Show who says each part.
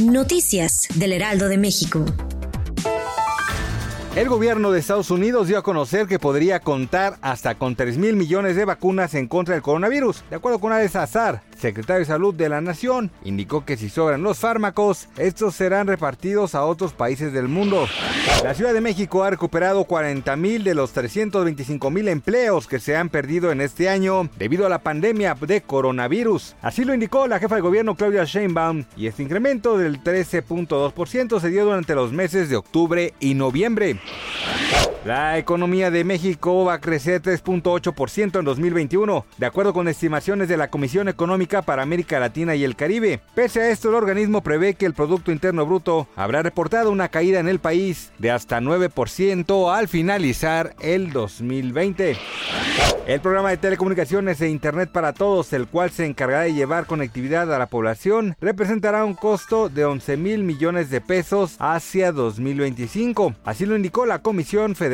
Speaker 1: Noticias del Heraldo de México.
Speaker 2: El gobierno de Estados Unidos dio a conocer que podría contar hasta con 3 mil millones de vacunas en contra del coronavirus. De acuerdo con Alex Azar, secretario de Salud de la Nación, indicó que si sobran los fármacos, estos serán repartidos a otros países del mundo. La Ciudad de México ha recuperado 40 mil de los 325 mil empleos que se han perdido en este año debido a la pandemia de coronavirus. Así lo indicó la jefa de gobierno Claudia Sheinbaum y este incremento del 13.2% se dio durante los meses de octubre y noviembre. La economía de México va a crecer 3.8% en 2021, de acuerdo con estimaciones de la Comisión Económica para América Latina y el Caribe. Pese a esto, el organismo prevé que el Producto Interno Bruto habrá reportado una caída en el país de hasta 9% al finalizar el 2020. El programa de telecomunicaciones e Internet para Todos, el cual se encargará de llevar conectividad a la población, representará un costo de 11 mil millones de pesos hacia 2025. Así lo indicó la Comisión Federal